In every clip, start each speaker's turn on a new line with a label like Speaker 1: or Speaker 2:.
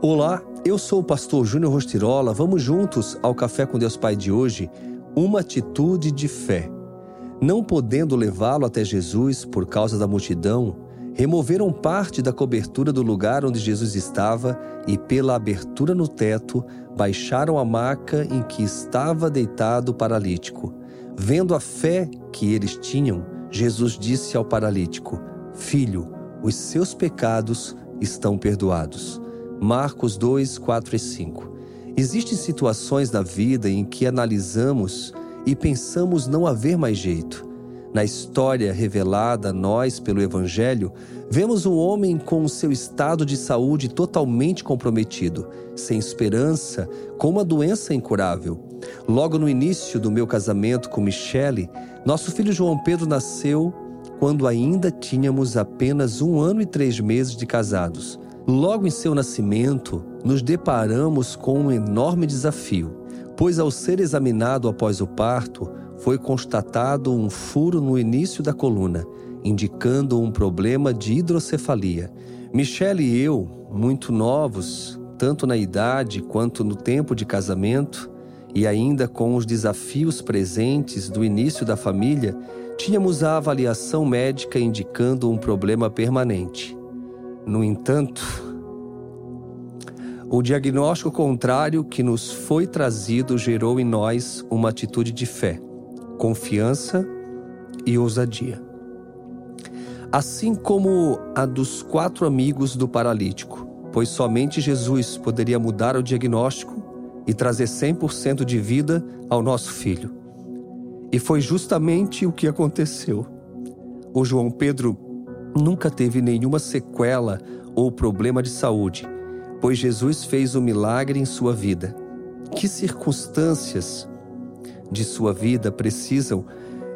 Speaker 1: Olá, eu sou o pastor Júnior Rostirola. Vamos juntos ao Café com Deus Pai de hoje. Uma atitude de fé. Não podendo levá-lo até Jesus por causa da multidão, removeram parte da cobertura do lugar onde Jesus estava e, pela abertura no teto, baixaram a maca em que estava deitado o paralítico. Vendo a fé que eles tinham, Jesus disse ao paralítico: Filho, os seus pecados estão perdoados. Marcos 2, 4 e 5. Existem situações na vida em que analisamos e pensamos não haver mais jeito. Na história revelada a nós pelo Evangelho, vemos um homem com seu estado de saúde totalmente comprometido, sem esperança, com uma doença incurável. Logo no início do meu casamento com Michele, nosso filho João Pedro nasceu quando ainda tínhamos apenas um ano e três meses de casados. Logo em seu nascimento, nos deparamos com um enorme desafio, pois, ao ser examinado após o parto, foi constatado um furo no início da coluna, indicando um problema de hidrocefalia. Michele e eu, muito novos, tanto na idade quanto no tempo de casamento, e ainda com os desafios presentes do início da família, tínhamos a avaliação médica indicando um problema permanente. No entanto, o diagnóstico contrário que nos foi trazido gerou em nós uma atitude de fé, confiança e ousadia. Assim como a dos quatro amigos do paralítico, pois somente Jesus poderia mudar o diagnóstico e trazer 100% de vida ao nosso filho. E foi justamente o que aconteceu. O João Pedro nunca teve nenhuma sequela ou problema de saúde, pois Jesus fez o um milagre em sua vida. Que circunstâncias de sua vida precisam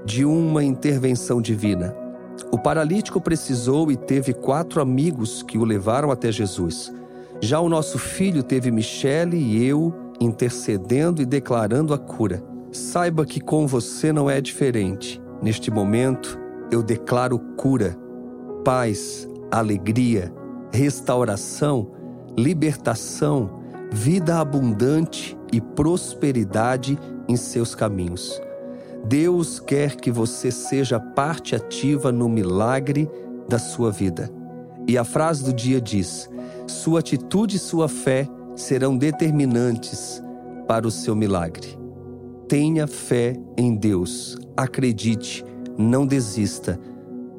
Speaker 1: de uma intervenção divina? O paralítico precisou e teve quatro amigos que o levaram até Jesus. Já o nosso filho teve Michele e eu intercedendo e declarando a cura. Saiba que com você não é diferente. Neste momento, eu declaro cura paz, alegria, restauração, libertação, vida abundante e prosperidade em seus caminhos. Deus quer que você seja parte ativa no milagre da sua vida. E a frase do dia diz: Sua atitude e sua fé serão determinantes para o seu milagre. Tenha fé em Deus, acredite, não desista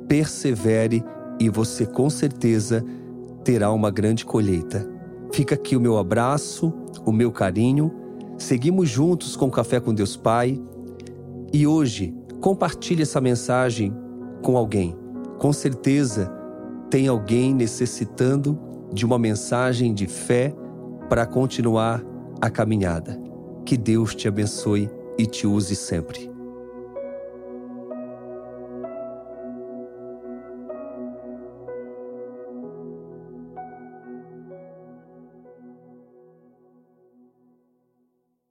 Speaker 1: persevere e você com certeza terá uma grande colheita. Fica aqui o meu abraço, o meu carinho. Seguimos juntos com Café com Deus Pai. E hoje, compartilhe essa mensagem com alguém. Com certeza, tem alguém necessitando de uma mensagem de fé para continuar a caminhada. Que Deus te abençoe e te use sempre.